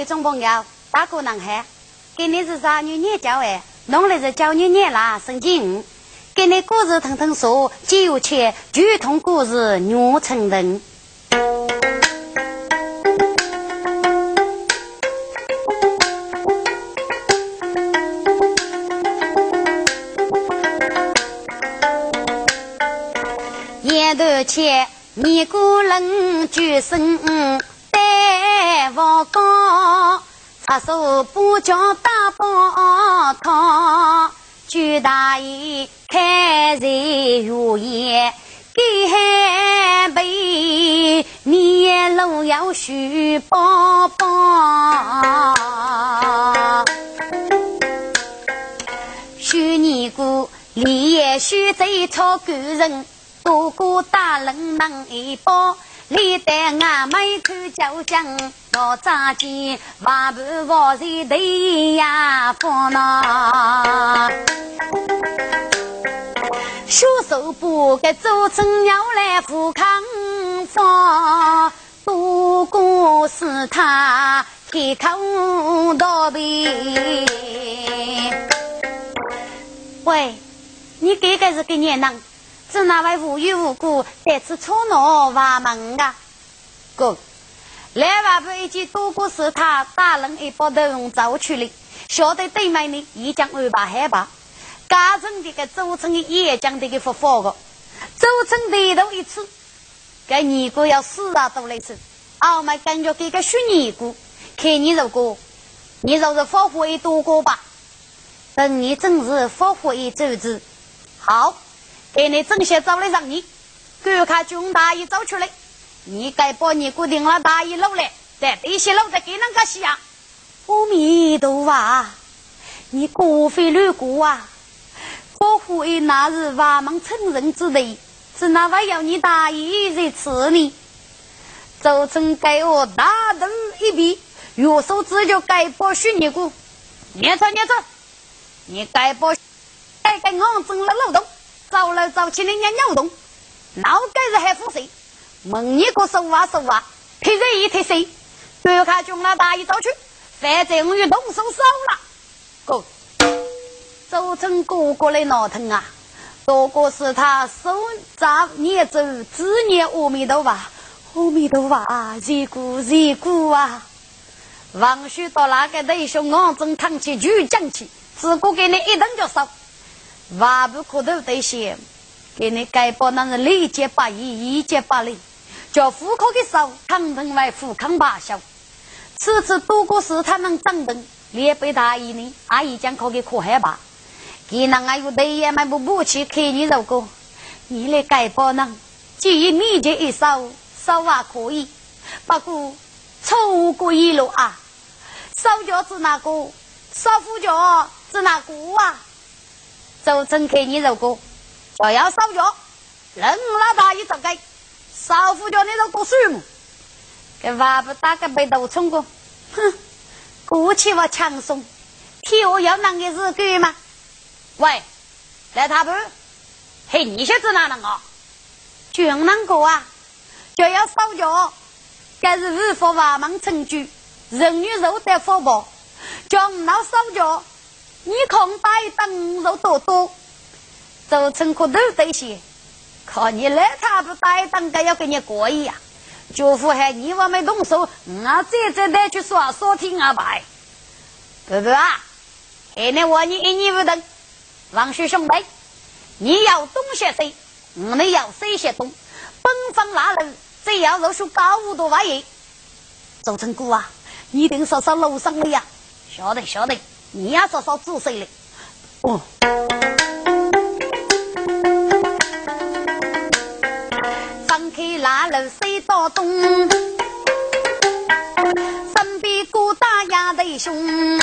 有种朋友，大哥能喊，给你是啥女念教哎，弄来是教你念啦，升级给你故事腾腾说，就切剧痛故事女成人。眼头前，你个人举身。带我高，插手不叫大包汤，举大衣开人如烟，给海杯面露要许包包，许尼姑连续在操个人。哥哥大人能一包，你带俺妹看九江，老张见万般万事都呀烦恼。小手不给做成要来富康方，哥哥是他天空倒背。喂，你这个是给年人？是那位无缘无故在此吵闹挖门啊？哥，来外不一见多过是他大人一把头用走去了，晓得对面呢，已将安排害怕。家中的个周成的也将这个复发个，周成低头一次，该尼姑要死啊都来次，俺们感觉这个虚尼姑，看你如果，你就是发挥多过吧？等你真是发挥周子，好。给你正些找来让你，赶快军大衣找出来。你该把你固定了大衣搂来，在这些搂再给人家洗啊！阿弥陀佛，你过非乱过啊！保护的那是万门成人之地，是那位要你大衣在此呢？周成给我大灯一闭，右手指就该把虚尼姑，念着念着，你该把该给俺整了漏洞。早来早去的人扭动，脑盖子还风水，问一个手啊手啊，踢人一踢谁？赶快将那大衣找去，反正我又动手烧了。哥，周成哥哥的脑疼啊！哥哥是他手扎念咒，只念阿弥陀佛，阿弥陀佛啊！热姑热姑啊！王叔到那个弟兄眼中看起就讲起，自个给你一顿就烧。万不可头得些，给你改包那是立节八义，一节八礼，叫妇科的手，康成为妇康八小。此次多过是他能掌灯，连被大姨呢，阿姨讲可给可害怕。给那俺有对也买不不去看你如果你来改包呢，既以密节一烧，烧还可以，不过错过一路啊，烧脚是哪个？烧副脚是哪个啊？周正开你如果就要烧脚，人老大一走开，烧副脚你都过数目，给娃不打个背头冲过，哼，过去我轻松，天下要难的是干吗？喂，来他不？嘿，你晓得哪能啊？就啷个啊？就要烧脚，该是五福万门成就，人女肉得福报，将那烧脚。你看大灯肉多多，周成可都得些。看你来他不大灯，该要给你过一样。舅父喊你我没动手，我再再带去耍耍听安排。哥哥啊，还能我你一年不等。王叔兄弟，你要东些谁？我们要西些东。奔方拉人，只要肉数高五多万亿。周成哥啊，你等说说楼上的呀？晓得晓得。你要说说仔细了，哦。张开腊肉水到东，身边孤大丫头兄，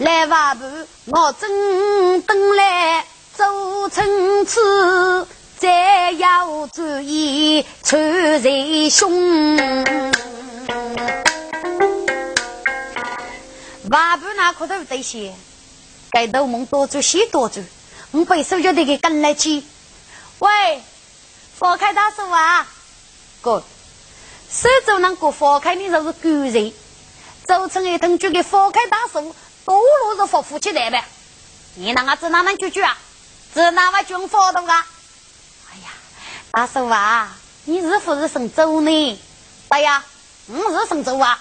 来瓦布我正等来做成次，再要注意穿人胸。万不那可都得些，该斗梦多做些多做，我背手就得给跟来去。喂，放开大手啊！哥，手中那个放开的就是狗人，周成一通就给放开大手，多路是服夫妻来呗。你那个只哪能解决啊？只哪个军法的啊？哎呀，大叔啊，你是不是姓周呢？对呀，我是姓周啊。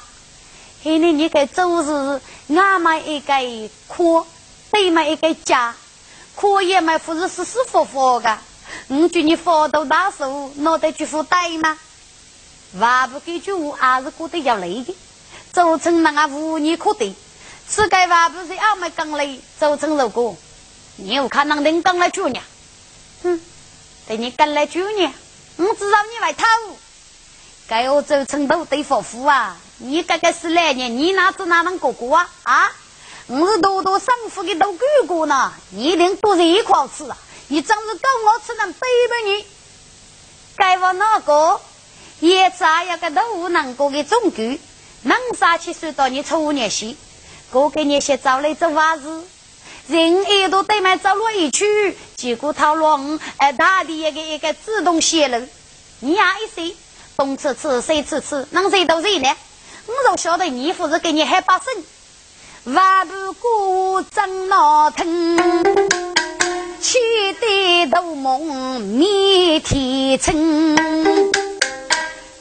嘿，你你个周是俺们一个科，对嘛一个家，可也嘛不是舒舒服服的。我叫你发到大叔，脑袋就负担吗？娃不给句话，还是过得要累的。做成那个无你可得，此该话不是俺们讲嘞。做成如果你有可能能讲来九年，哼，等你讲来九年，我知道你来偷。该我周成都对夫妇啊，你这个是来年，你哪知哪能过过啊？啊，我是多多生活的都哥哥呢，你一定都是一块吃啊！你真是跟我吃能背背你，该我哪个？也咋样个都能过个中举，能杀起算到你初年些，过个年些找来做法事，人一都对面走了一去，结果讨论哎大地一个一个自动泄露，你呀一说东吃吃西吃吃，能谁都谁呢？我就晓得你不是给你害怕生，万不过真闹腾，气得头蒙面天青。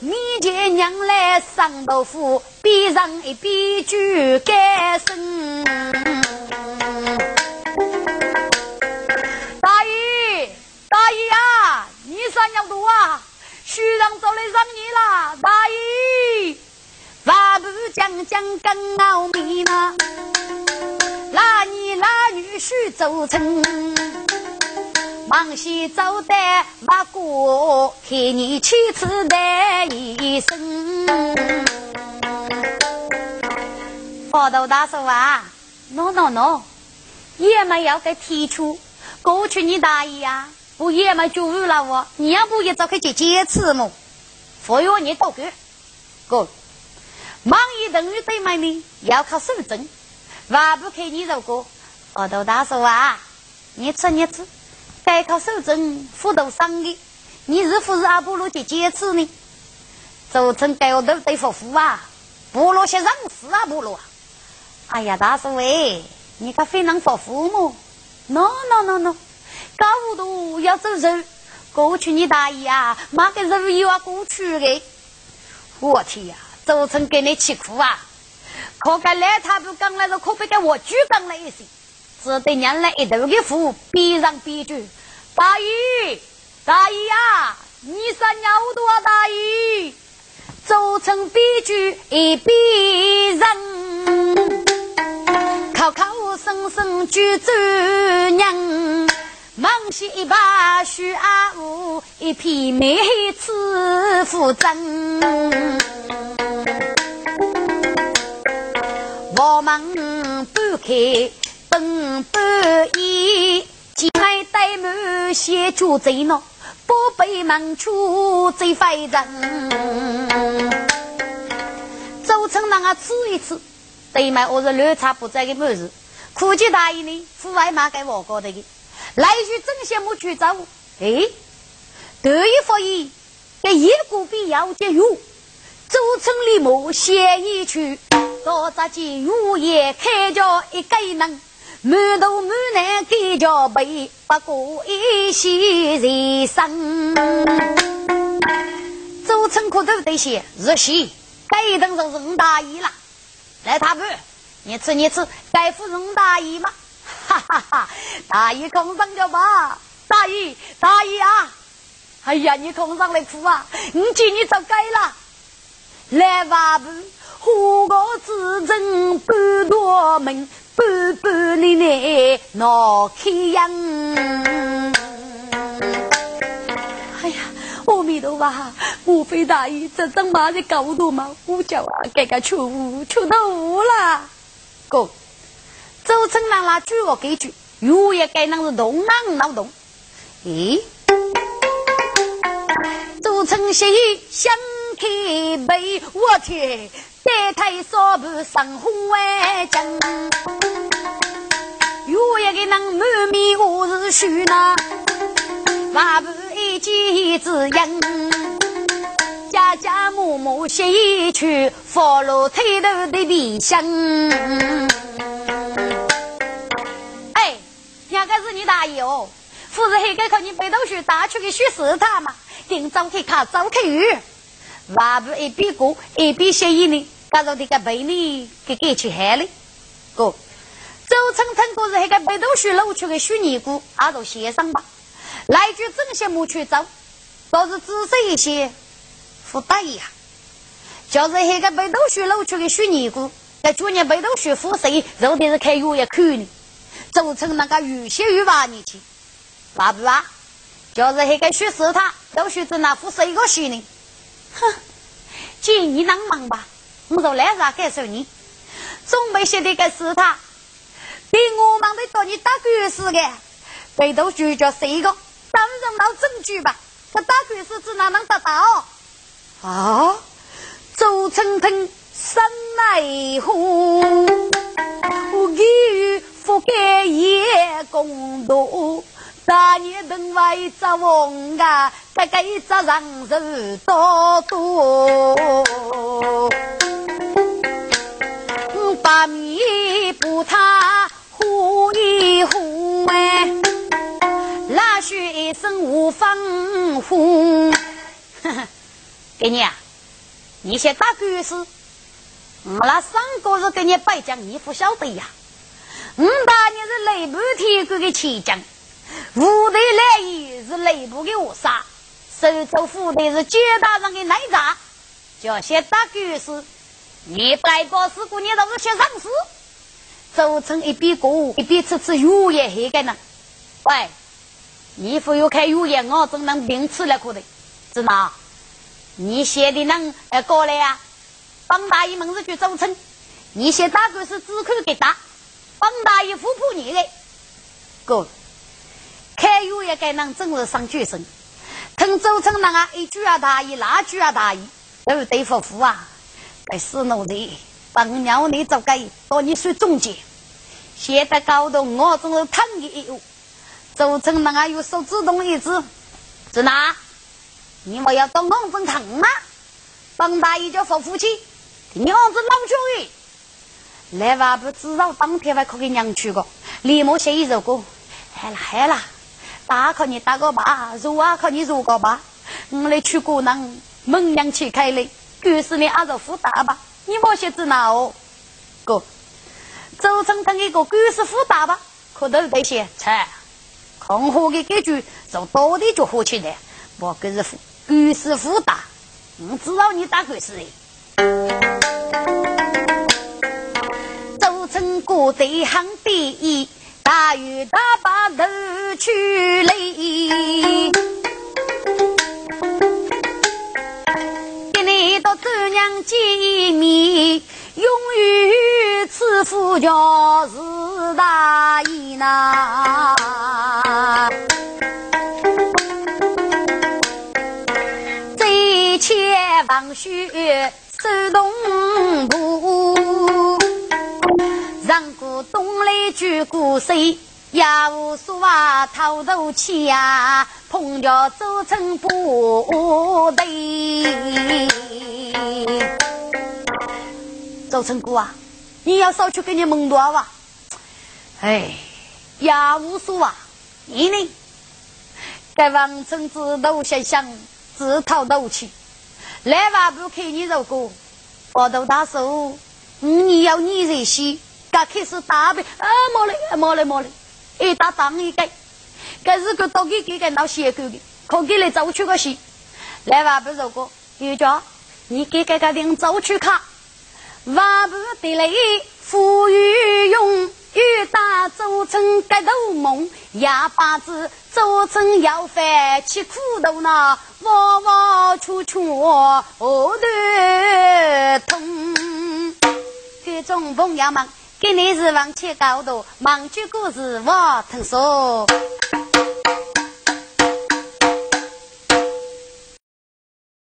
你见娘来上豆腐，边上一边酒干声。将将更闹米呢，拉你拉女婿走成。忙西走的马过，看你妻子的一生。佛头大叔啊，no no no，爷们要给提出，过去你大爷啊，不爷们就误了我，你要不也早开去坚持么？佛爷你多个，够，忙一等于对门呢，要靠守正，万不开你如果，佛头大叔啊，你吃你吃。该靠守正辅导上的，你是不是阿波罗的坚持呢？做成该我都对夫妇啊，部落些人事啊，部落。哎呀，大叔喂，你可非能服父母？no no no no，搞糊涂要走肉。过去你大爷啊，买个肉又要过去的。我天呀，组成给你气苦啊！可该来他不讲了，是可别给我举讲了一些。只得娘来一头的父，边上边住。大姨，大姨呀，你三娘多啊！大姨，做成悲剧一边人，口口声声就做娘，忙些一把须阿五，一片美词负真。我们不开。本不义，今来怠慢先做贼呢，不被忙出贼非人。周成那个吃一吃，对嘛？我是绿茶不在的么子，苦记大意呢，父外马给我搞的个，来句真羡慕去找，哎，得意发言，给一个必要节约，周成立马先一去，到这间药业开着一个门。满头满脸给脚背，不过一些人生。周成可都得些日些，该一顿就是五大姨了。来，他不，你吃你吃，该服五大姨吗？哈哈哈！大姨空上着吧，大姨大姨啊！哎呀，你空上来哭啊！你今你走该了，来吧不，何个自称半多门？半半里内闹开样，哎呀，阿弥陀佛，莫非大爷这正马在搞多吗？我叫啊，该该出出到屋了。哥，周成让他举我给举，又也该能是动脑脑动。咦，周成心想开背，我天！再抬扫把上红万将，有一个人满面我是虚呢，万不一见之人，家家母母写一曲，佛罗推头的理想。哎，两个是你大爷哦，不是还该靠你背读书打出个学士他嘛？今早去卡早开语，话不一边过一边写一呢，搞到这个背呢给给去害了。哥，周成成哥是那个背读书露出个虚拟股，阿都先生吧。来句正些木去走，倒是仔细一些，不大一样。就是那个背读书露出个虚拟股，在去年背读书复谁，肉的是开药也看呢。周成那个有些有吧你去，话不啊？就是那个学士他，都学在那副谁个学呢？哼，姐你能忙吧？我说来啥感受你？总没写的个是他，比我忙得多，你打官司的，背读书叫谁个？当然闹证据吧，这打官司只哪能得到？啊！周成腾生来虎，我与福建也共度。大年等外找翁啊，这个一只人手多多。把米不他呼一呼哎。拉血一声无风呼，给你啊！你先打官司，我那三个是给你摆讲，你不晓得呀？我大年是内部提供的旗将，部队来也是内部的恶杀，收走副队是街道上的内诈，叫先打官司。你白告事故，你倒是先上市。周成一边过一边吃吃油盐黑干呢，喂。你不有开油盐，我怎能名吃了可的？知道？你写的能呃过来呀？帮大爷们是去周成，你写大概是只可给打，帮大爷扶扶你的。哥，开油盐该能真是上决心。听周成那个一句啊大爷，那句啊大爷，都对付夫啊，该死奴的，帮鸟你走该，到你算中介，写得高度，我总是疼你一物。周成那个有手指动一指，是哪？你们要当工分疼吗？帮大爷叫付夫妻，娘子老久的，来吧不知道当天还可给娘去个。李某写一首歌，嗨啦嗨啦，打靠你打个吧，如啊靠你如个吧。我来去过能门娘去开嘞，于是你按照副大吧，你莫写字哪哦？哥，周成等一个官司副大吧，可都得写菜。红火的感觉，从到底就火起来，我可是官司复大，我知道你打官司的。周成国在行第一，大雨大把头去来，给你到周娘见面。永远此夫叫是大义呐，这切王须手动步，让过东来举过手，也无所谓偷渡去呀，碰着周成不对。周成哥啊，你要少去给你蒙多啊！哎，也无所谓，你呢？该王成自头想想，自讨斗气，来吧不看你这个，我都大手，你要你这些，刚开始打呗，啊，没嘞，没嘞，没嘞，一打当一个，该是个到给给个闹血狗的，可给你走出个戏，来吧不这个，有叫你给给个领走出卡。万不得来，富裕用，欲打周成个头梦，哑巴子周成要饭吃苦头呢，窝窝楚楚耳朵痛。观众朋友们，给你是往前高度，忙句故事我听说。